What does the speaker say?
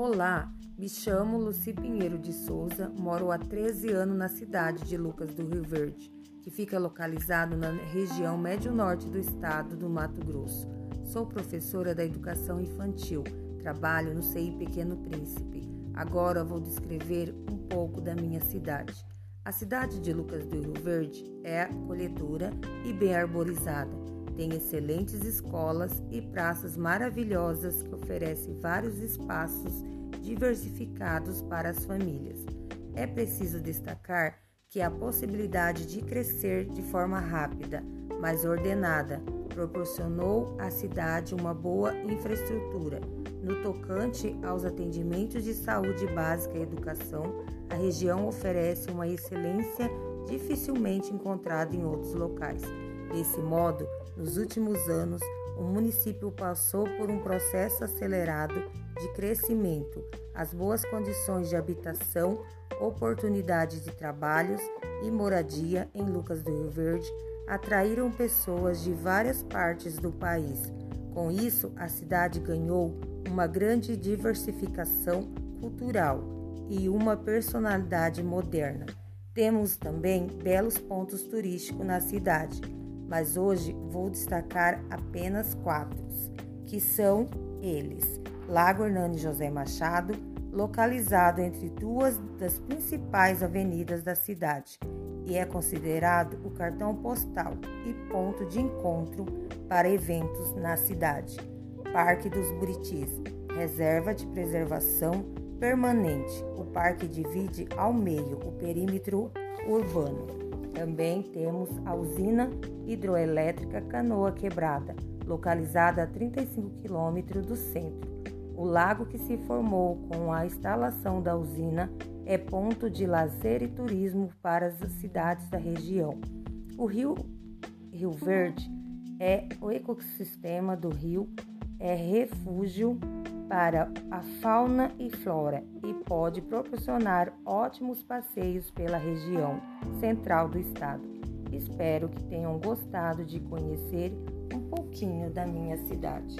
Olá, me chamo Luci Pinheiro de Souza, moro há 13 anos na cidade de Lucas do Rio Verde, que fica localizado na região médio-norte do estado do Mato Grosso. Sou professora da educação infantil, trabalho no CI Pequeno Príncipe. Agora vou descrever um pouco da minha cidade. A cidade de Lucas do Rio Verde é acolhedora e bem arborizada. Tem excelentes escolas e praças maravilhosas que oferecem vários espaços diversificados para as famílias. É preciso destacar que a possibilidade de crescer de forma rápida, mas ordenada, proporcionou à cidade uma boa infraestrutura. No tocante aos atendimentos de saúde básica e educação, a região oferece uma excelência dificilmente encontrada em outros locais. Desse modo, nos últimos anos, o município passou por um processo acelerado de crescimento, as boas condições de habitação, oportunidades de trabalhos e moradia em Lucas do Rio Verde atraíram pessoas de várias partes do país. Com isso, a cidade ganhou uma grande diversificação cultural e uma personalidade moderna. Temos também belos pontos turísticos na cidade, mas hoje vou destacar apenas quatro, que são eles: Lago Hernani José Machado, localizado entre duas das principais avenidas da cidade e é considerado o cartão postal e ponto de encontro para eventos na cidade. Parque dos Buritis, reserva de preservação permanente. O parque divide ao meio o perímetro urbano. Também temos a usina hidroelétrica Canoa Quebrada, localizada a 35 quilômetros do centro. O lago que se formou com a instalação da usina é ponto de lazer e turismo para as cidades da região. O rio Rio Verde é o ecossistema do rio, é refúgio para a fauna e flora e pode proporcionar ótimos passeios pela região central do estado. Espero que tenham gostado de conhecer um pouquinho da minha cidade.